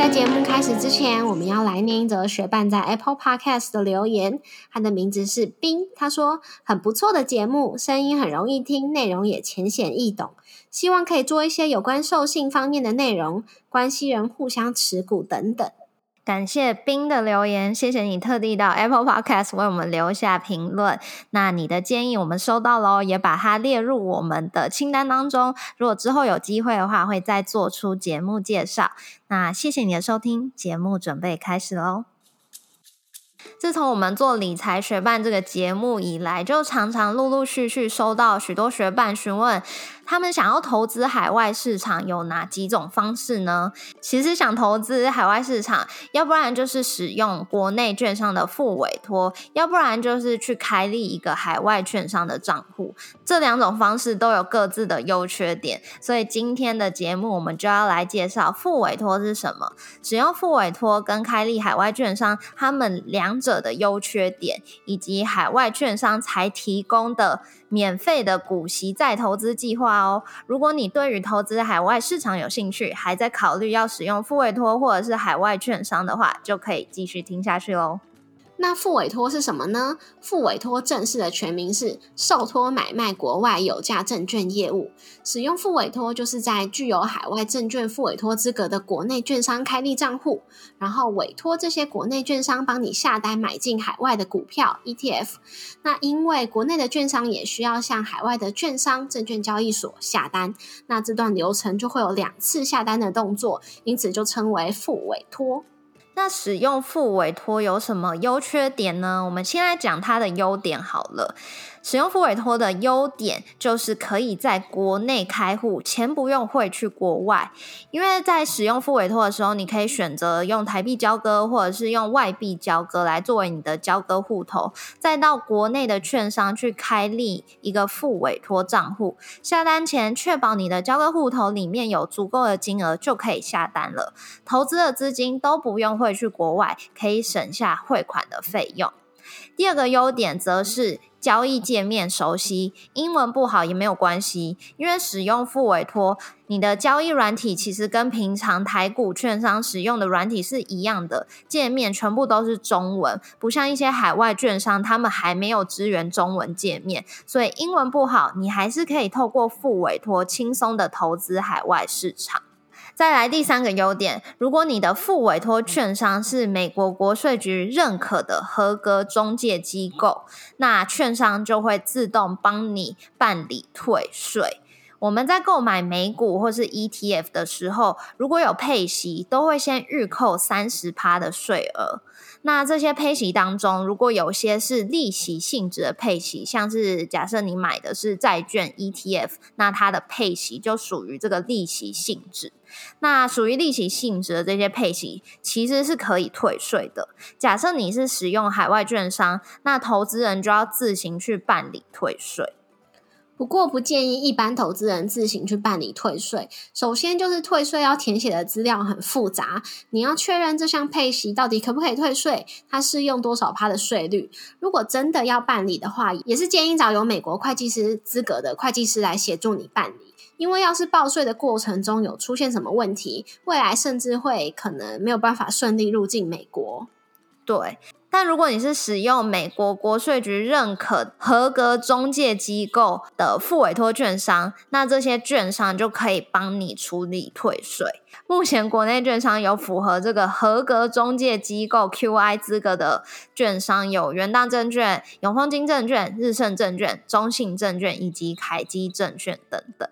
在节目开始之前，我们要来念一则学伴在 Apple Podcast 的留言，他的名字是冰，他说很不错的节目，声音很容易听，内容也浅显易懂。希望可以做一些有关兽性方面的内容，关系人互相持股等等。感谢冰的留言，谢谢你特地到 Apple Podcast 为我们留下评论。那你的建议我们收到喽，也把它列入我们的清单当中。如果之后有机会的话，会再做出节目介绍。那谢谢你的收听，节目准备开始喽。自从我们做理财学伴这个节目以来，就常常陆陆续续收到许多学伴询问，他们想要投资海外市场有哪几种方式呢？其实想投资海外市场，要不然就是使用国内券商的副委托，要不然就是去开立一个海外券商的账户。这两种方式都有各自的优缺点，所以今天的节目我们就要来介绍副委托是什么，使用副委托跟开立海外券商，他们两者。的优缺点，以及海外券商才提供的免费的股息再投资计划如果你对于投资海外市场有兴趣，还在考虑要使用付委托或者是海外券商的话，就可以继续听下去喽。那副委托是什么呢？副委托正式的全名是受托买卖国外有价证券业务。使用副委托，就是在具有海外证券副委托资格的国内券商开立账户，然后委托这些国内券商帮你下单买进海外的股票 ETF。那因为国内的券商也需要向海外的券商证券交易所下单，那这段流程就会有两次下单的动作，因此就称为副委托。那使用副委托有什么优缺点呢？我们先来讲它的优点好了。使用副委托的优点就是可以在国内开户，钱不用汇去国外。因为在使用副委托的时候，你可以选择用台币交割，或者是用外币交割来作为你的交割户头，再到国内的券商去开立一个副委托账户，下单前确保你的交割户头里面有足够的金额，就可以下单了。投资的资金都不用汇去国外，可以省下汇款的费用。第二个优点则是。交易界面熟悉，英文不好也没有关系，因为使用副委托，你的交易软体其实跟平常台股券商使用的软体是一样的，界面全部都是中文，不像一些海外券商，他们还没有支援中文界面，所以英文不好，你还是可以透过副委托轻松的投资海外市场。再来第三个优点，如果你的副委托券商是美国国税局认可的合格中介机构，那券商就会自动帮你办理退税。我们在购买美股或是 ETF 的时候，如果有配息，都会先预扣三十趴的税额。那这些配息当中，如果有些是利息性质的配息，像是假设你买的是债券 ETF，那它的配息就属于这个利息性质。那属于利息性质的这些配息，其实是可以退税的。假设你是使用海外券商，那投资人就要自行去办理退税。不过不建议一般投资人自行去办理退税。首先就是退税要填写的资料很复杂，你要确认这项配息到底可不可以退税，它适用多少趴的税率。如果真的要办理的话，也是建议找有美国会计师资格的会计师来协助你办理。因为要是报税的过程中有出现什么问题，未来甚至会可能没有办法顺利入境美国。对。但如果你是使用美国国税局认可合格中介机构的副委托券商，那这些券商就可以帮你处理退税。目前国内券商有符合这个合格中介机构 QI 资格的券商有元大证券、永丰金证券、日盛证券、中信证券以及凯基证券等等。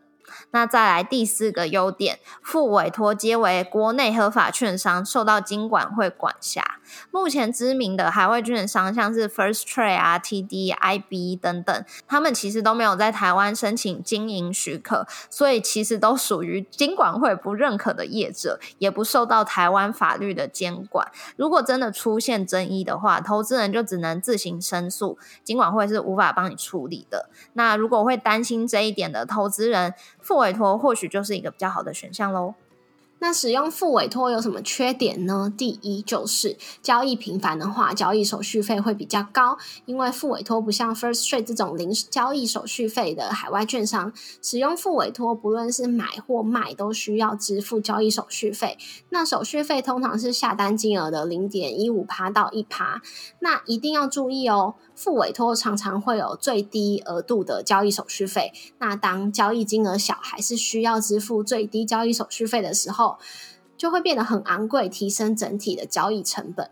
那再来第四个优点，副委托皆为国内合法券商，受到金管会管辖。目前知名的海外券商，像是 First Trade 啊、TD、IB 等等，他们其实都没有在台湾申请经营许可，所以其实都属于金管会不认可的业者，也不受到台湾法律的监管。如果真的出现争议的话，投资人就只能自行申诉，金管会是无法帮你处理的。那如果会担心这一点的投资人，副委托或许就是一个比较好的选项喽。那使用副委托有什么缺点呢？第一就是交易频繁的话，交易手续费会比较高，因为副委托不像 First Trade 这种零交易手续费的海外券商，使用副委托不论是买或卖都需要支付交易手续费。那手续费通常是下单金额的零点一五趴到一趴。那一定要注意哦，付委托常常会有最低额度的交易手续费。那当交易金额小，还是需要支付最低交易手续费的时候。就会变得很昂贵，提升整体的交易成本。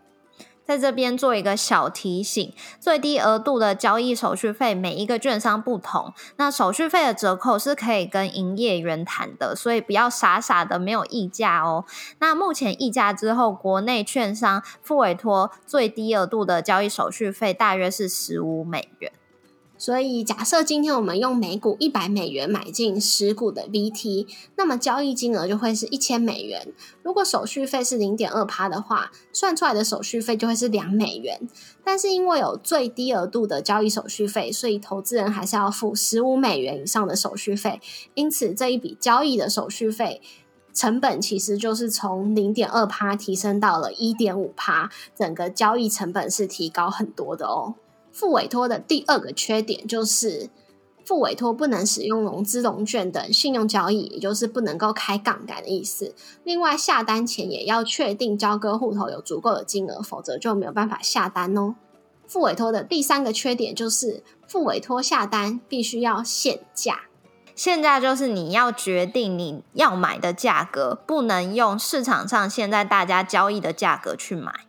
在这边做一个小提醒：最低额度的交易手续费，每一个券商不同，那手续费的折扣是可以跟营业员谈的，所以不要傻傻的没有溢价哦。那目前溢价之后，国内券商付委托最低额度的交易手续费大约是十五美元。所以，假设今天我们用每股一百美元买进十股的 VT，那么交易金额就会是一千美元。如果手续费是零点二趴的话，算出来的手续费就会是两美元。但是因为有最低额度的交易手续费，所以投资人还是要付十五美元以上的手续费。因此，这一笔交易的手续费成本其实就是从零点二趴提升到了一点五趴，整个交易成本是提高很多的哦。副委托的第二个缺点就是，副委托不能使用融资融券等信用交易，也就是不能够开杠杆的意思。另外，下单前也要确定交割户头有足够的金额，否则就没有办法下单哦。副委托的第三个缺点就是，副委托下单必须要限价，限价就是你要决定你要买的价格，不能用市场上现在大家交易的价格去买。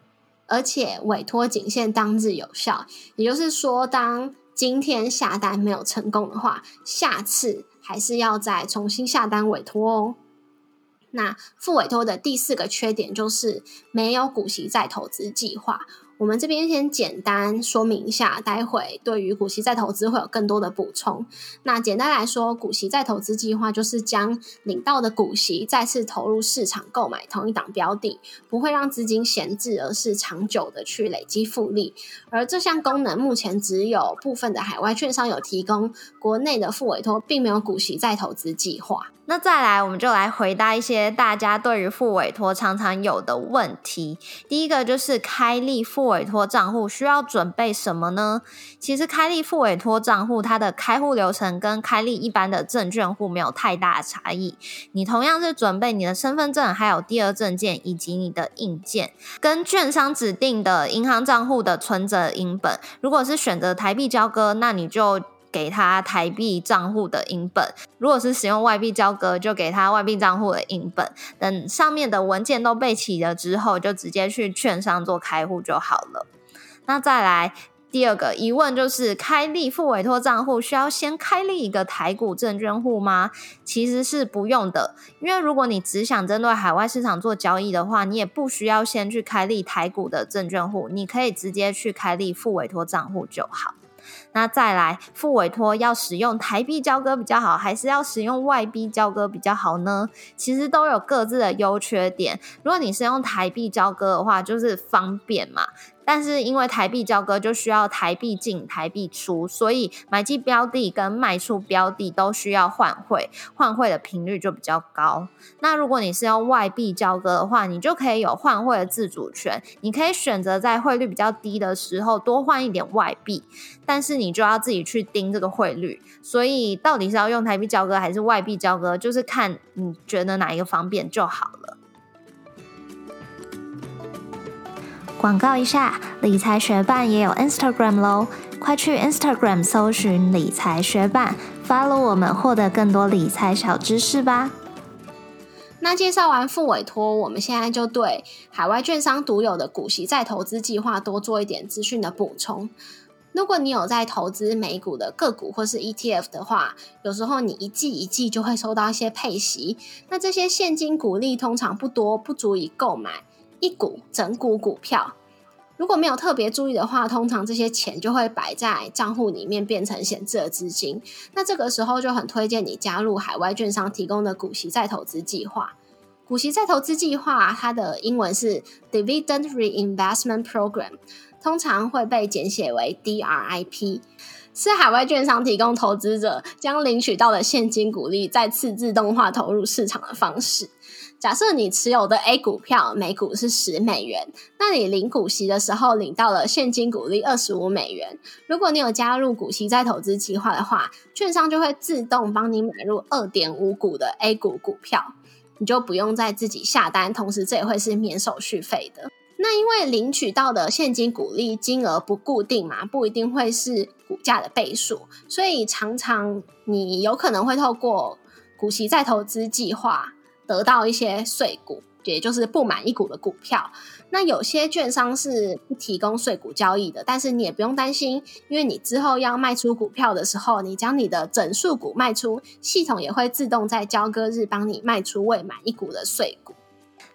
而且委托仅限当日有效，也就是说，当今天下单没有成功的话，下次还是要再重新下单委托哦。那副委托的第四个缺点就是没有股息再投资计划。我们这边先简单说明一下，待会对于股息再投资会有更多的补充。那简单来说，股息再投资计划就是将领到的股息再次投入市场购买同一档标的，不会让资金闲置，而是长久的去累积复利。而这项功能目前只有部分的海外券商有提供，国内的副委托并没有股息再投资计划。那再来，我们就来回答一些大家对于副委托常常有的问题。第一个就是开立副委托账户需要准备什么呢？其实开立副委托账户，它的开户流程跟开立一般的证券户没有太大的差异。你同样是准备你的身份证，还有第二证件以及你的印件，跟券商指定的银行账户的存折银本。如果是选择台币交割，那你就。给他台币账户的银本，如果是使用外币交割，就给他外币账户的银本。等上面的文件都备齐了之后，就直接去券商做开户就好了。那再来第二个疑问就是，开立副委托账户需要先开立一个台股证券户吗？其实是不用的，因为如果你只想针对海外市场做交易的话，你也不需要先去开立台股的证券户，你可以直接去开立副委托账户就好。那再来，副委托要使用台币交割比较好，还是要使用外币交割比较好呢？其实都有各自的优缺点。如果你是用台币交割的话，就是方便嘛。但是因为台币交割就需要台币进台币出，所以买进标的跟卖出标的都需要换汇，换汇的频率就比较高。那如果你是用外币交割的话，你就可以有换汇的自主权，你可以选择在汇率比较低的时候多换一点外币，但是你就要自己去盯这个汇率。所以到底是要用台币交割还是外币交割，就是看你觉得哪一个方便就好了。广告一下，理财学办也有 Instagram 喽，快去 Instagram 搜寻理财学办，follow 我们，获得更多理财小知识吧。那介绍完副委托，我们现在就对海外券商独有的股息再投资计划多做一点资讯的补充。如果你有在投资美股的个股或是 ETF 的话，有时候你一季一季就会收到一些配息，那这些现金股利通常不多，不足以购买。一股整股股票，如果没有特别注意的话，通常这些钱就会摆在账户里面变成闲置的资金。那这个时候就很推荐你加入海外券商提供的股息再投资计划。股息再投资计划，它的英文是 Dividend Reinvestment Program，通常会被简写为 DRIP，是海外券商提供投资者将领取到的现金股利再次自动化投入市场的方式。假设你持有的 A 股票每股是十美元，那你领股息的时候领到了现金股利二十五美元。如果你有加入股息再投资计划的话，券商就会自动帮你买入二点五股的 A 股股票，你就不用再自己下单，同时这也会是免手续费的。那因为领取到的现金股利金额不固定嘛，不一定会是股价的倍数，所以常常你有可能会透过股息再投资计划得到一些税股，也就是不满一股的股票。那有些券商是不提供税股交易的，但是你也不用担心，因为你之后要卖出股票的时候，你将你的整数股卖出，系统也会自动在交割日帮你卖出未满一股的税股。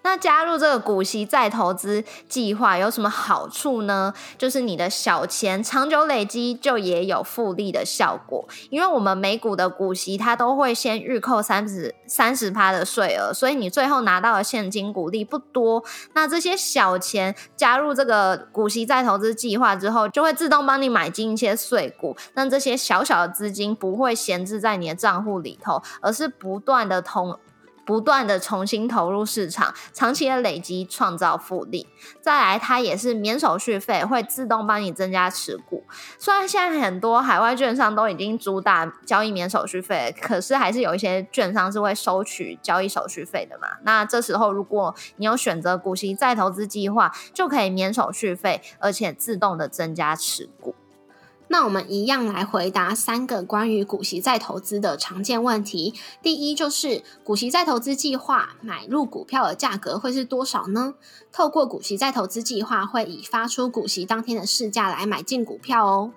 那加入这个股息再投资计划有什么好处呢？就是你的小钱长久累积，就也有复利的效果。因为我们每股的股息，它都会先预扣三十三十趴的税额，所以你最后拿到的现金股利不多。那这些小钱加入这个股息再投资计划之后，就会自动帮你买进一些税股。那这些小小的资金不会闲置在你的账户里头，而是不断的通。不断的重新投入市场，长期的累积创造复利。再来，它也是免手续费，会自动帮你增加持股。虽然现在很多海外券商都已经主打交易免手续费，可是还是有一些券商是会收取交易手续费的嘛。那这时候，如果你有选择股息再投资计划，就可以免手续费，而且自动的增加持股。那我们一样来回答三个关于股息再投资的常见问题。第一，就是股息再投资计划买入股票的价格会是多少呢？透过股息再投资计划，会以发出股息当天的市价来买进股票哦。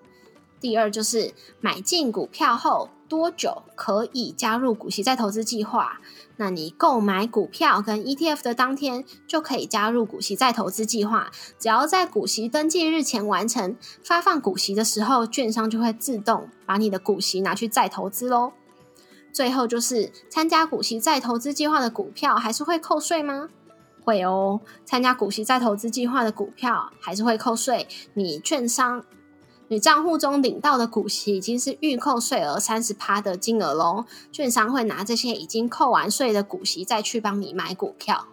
第二，就是买进股票后多久可以加入股息再投资计划？那你购买股票跟 ETF 的当天就可以加入股息再投资计划，只要在股息登记日前完成发放股息的时候，券商就会自动把你的股息拿去再投资喽。最后就是参加股息再投资计划的股票还是会扣税吗？会哦，参加股息再投资计划的股票还是会扣税，你券商。你账户中领到的股息已经是预扣税额三十趴的金额喽，券商会拿这些已经扣完税的股息再去帮你买股票。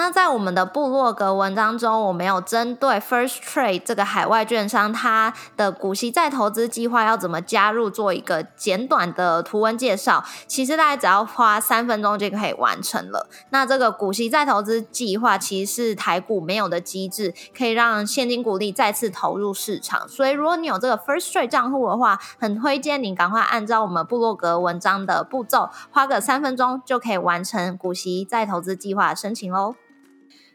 那在我们的部落格文章中，我们有针对 First Trade 这个海外券商，它的股息再投资计划要怎么加入，做一个简短的图文介绍。其实大家只要花三分钟就可以完成了。那这个股息再投资计划其实是台股没有的机制，可以让现金股利再次投入市场。所以如果你有这个 First Trade 账户的话，很推荐你赶快按照我们部落格文章的步骤，花个三分钟就可以完成股息再投资计划申请喽。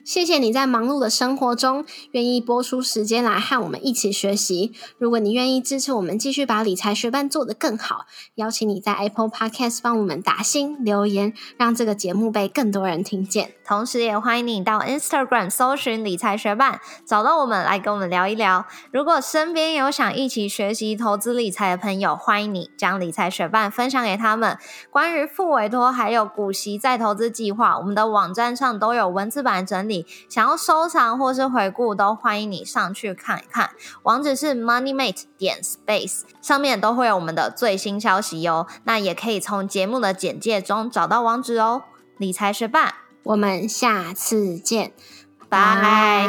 谢谢你在忙碌的生活中愿意播出时间来和我们一起学习。如果你愿意支持我们继续把理财学伴做得更好，邀请你在 Apple Podcast 帮我们打星留言，让这个节目被更多人听见。同时，也欢迎你到 Instagram 搜寻理财学伴，找到我们来跟我们聊一聊。如果身边有想一起学习投资理财的朋友，欢迎你将理财学伴分享给他们。关于副委托还有股息再投资计划，我们的网站上都有文字版整理。想要收藏或是回顾，都欢迎你上去看一看。网址是 moneymate 点 space，上面都会有我们的最新消息哟。那也可以从节目的简介中找到网址哦。理财学霸，我们下次见，拜。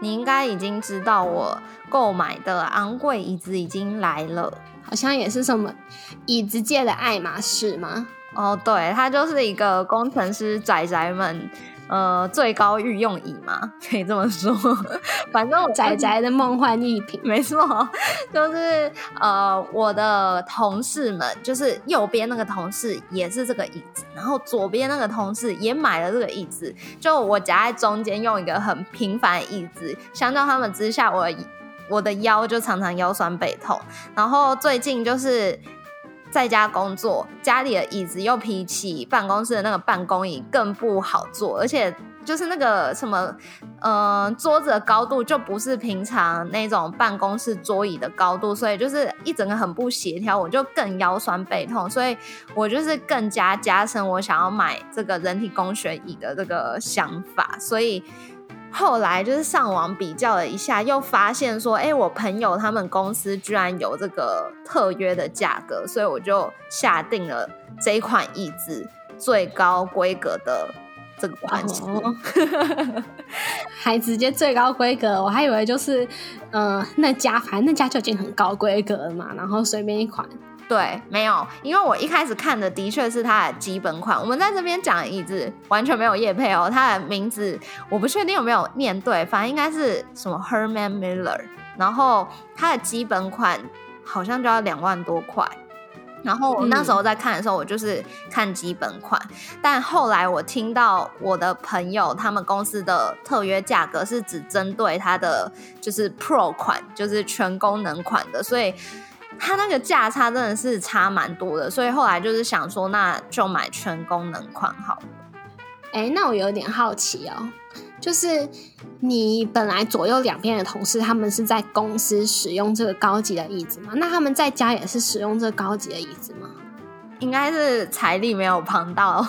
你应该已经知道我购买的昂贵椅子已经来了，好像也是什么椅子界的爱马仕吗？哦，对，它就是一个工程师仔仔们呃最高御用椅嘛，可以这么说。反正我仔仔的梦幻逸品，没错，就是呃我的同事们，就是右边那个同事也是这个椅子，然后左边那个同事也买了这个椅子，就我夹在中间用一个很平凡的椅子，相较他们之下，我我的腰就常常腰酸背痛，然后最近就是。在家工作，家里的椅子又比起办公室的那个办公椅更不好坐，而且就是那个什么，嗯，桌子的高度就不是平常那种办公室桌椅的高度，所以就是一整个很不协调，我就更腰酸背痛，所以我就是更加加深我想要买这个人体工学椅的这个想法，所以。后来就是上网比较了一下，又发现说，哎，我朋友他们公司居然有这个特约的价格，所以我就下定了这一款椅子。最高规格的这个款式。还直接最高规格，我还以为就是，呃，那家反正那家就已经很高规格了嘛，然后随便一款。对，没有，因为我一开始看的的确是它的基本款。我们在这边讲椅子完全没有叶配哦，它的名字我不确定有没有念对，反正应该是什么 Herman Miller。然后它的基本款好像就要两万多块。然后我那时候在看的时候，我就是看基本款，但后来我听到我的朋友他们公司的特约价格是只针对它的就是 Pro 款，就是全功能款的，所以。它那个价差真的是差蛮多的，所以后来就是想说，那就买全功能款好了。哎，那我有点好奇哦，就是你本来左右两边的同事，他们是在公司使用这个高级的椅子吗？那他们在家也是使用这个高级的椅子吗？应该是财力没有庞到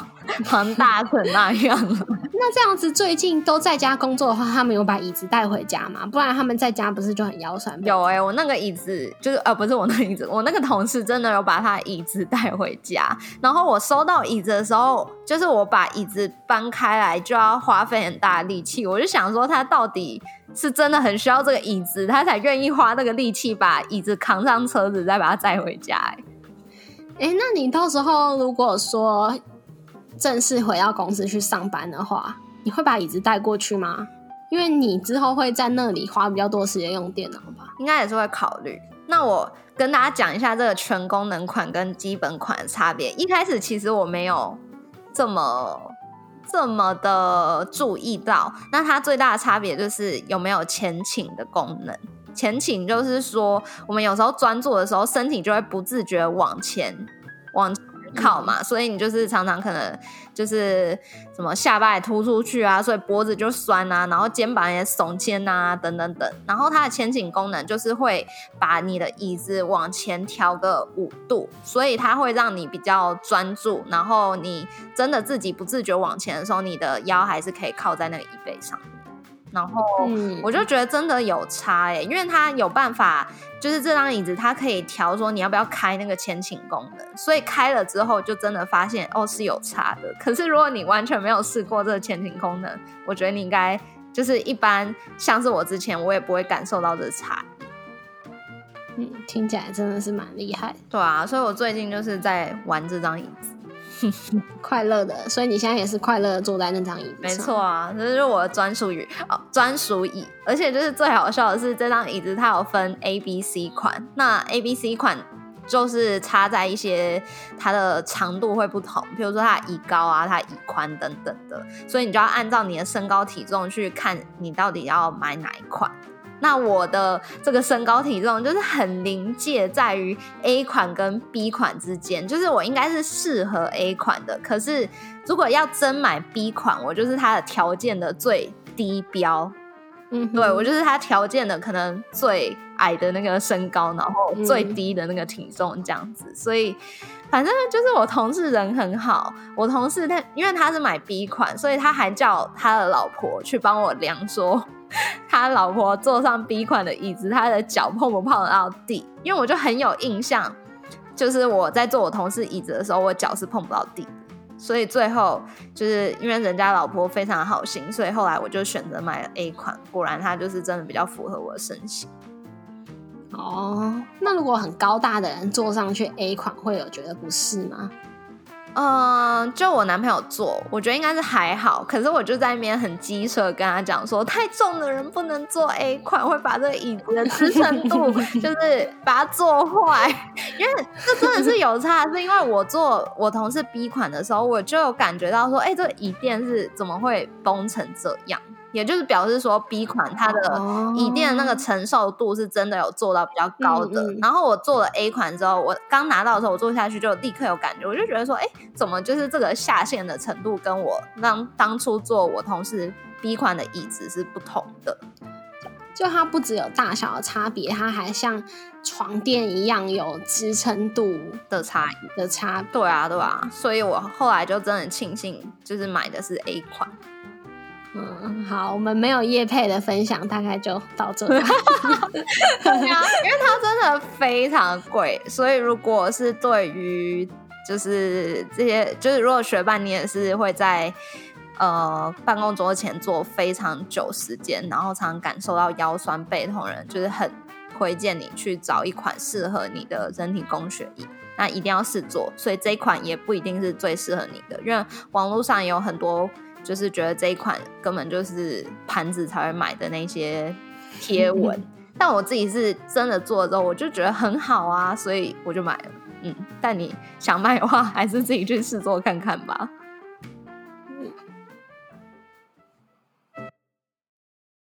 庞大成那样。那这样子最近都在家工作的话，他们有把椅子带回家吗？不然他们在家不是就很腰酸？有哎，我那个椅子就是呃，不是我那个椅子，我那个同事真的有把他椅子带回家。然后我收到椅子的时候，就是我把椅子搬开来就要花费很大力气，我就想说他到底是真的很需要这个椅子，他才愿意花那个力气把椅子扛上车子，再把它载回家。哎。那你到时候如果说正式回到公司去上班的话，你会把椅子带过去吗？因为你之后会在那里花比较多时间用电脑吧？应该也是会考虑。那我跟大家讲一下这个全功能款跟基本款的差别。一开始其实我没有这么这么的注意到，那它最大的差别就是有没有前倾的功能。前倾就是说，我们有时候专注的时候，身体就会不自觉往前往靠嘛，所以你就是常常可能就是什么下巴也突出去啊，所以脖子就酸啊，然后肩膀也耸肩啊，等等等。然后它的前倾功能就是会把你的椅子往前调个五度，所以它会让你比较专注。然后你真的自己不自觉往前的时候，你的腰还是可以靠在那个椅背上。然后我就觉得真的有差哎，因为它有办法，就是这张椅子它可以调说你要不要开那个前倾功能，所以开了之后就真的发现哦是有差的。可是如果你完全没有试过这个前倾功能，我觉得你应该就是一般，像是我之前我也不会感受到这差。嗯，听起来真的是蛮厉害。对啊，所以我最近就是在玩这张椅子。快乐的，所以你现在也是快乐的坐在那张椅子。没错啊，这是我的专属椅哦，专属椅。而且就是最好笑的是，这张椅子它有分 A、B、C 款。那 A、B、C 款就是差在一些它的长度会不同，比如说它椅高啊、它椅宽等等的，所以你就要按照你的身高体重去看，你到底要买哪一款。那我的这个身高体重就是很临界，在于 A 款跟 B 款之间，就是我应该是适合 A 款的。可是如果要真买 B 款，我就是它的条件的最低标。嗯，对我就是它条件的可能最矮的那个身高，然后最低的那个体重这样子。所以反正就是我同事人很好，我同事他因为他是买 B 款，所以他还叫他的老婆去帮我量说。他老婆坐上 B 款的椅子，他的脚碰不碰到地？因为我就很有印象，就是我在坐我同事椅子的时候，我脚是碰不到地。所以最后就是因为人家老婆非常好心，所以后来我就选择买了 A 款。果然，他就是真的比较符合我的身形。哦，那如果很高大的人坐上去 A 款，会有觉得不适吗？嗯，就我男朋友坐，我觉得应该是还好。可是我就在那边很机车跟他讲说，太重的人不能坐 A 款，会把这个椅子的支撑度 就是把它坐坏。因为这真的是有差，是因为我坐我同事 B 款的时候，我就有感觉到说，哎，这个椅垫是怎么会崩成这样？也就是表示说，B 款它的椅垫那个承受度是真的有做到比较高的。然后我做了 A 款之后，我刚拿到的时候，我坐下去就立刻有感觉，我就觉得说，哎，怎么就是这个下陷的程度跟我当当初坐我同事 B 款的椅子是不同的。就它不只有大小的差别，它还像床垫一样有支撑度的差的差。对啊，对啊。所以我后来就真的庆幸，就是买的是 A 款。嗯，好，我们没有叶配的分享，大概就到这。对啊，因为它真的非常贵，所以如果是对于就是这些，就是如果学伴你也是会在呃办公桌前坐非常久时间，然后常感受到腰酸背痛人，就是很推荐你去找一款适合你的人体工学椅。那一定要试做，所以这一款也不一定是最适合你的，因为网络上也有很多就是觉得这一款根本就是盘子才会买的那些贴文。但我自己是真的做了之后，我就觉得很好啊，所以我就买了。嗯，但你想卖的话，还是自己去试做看看吧。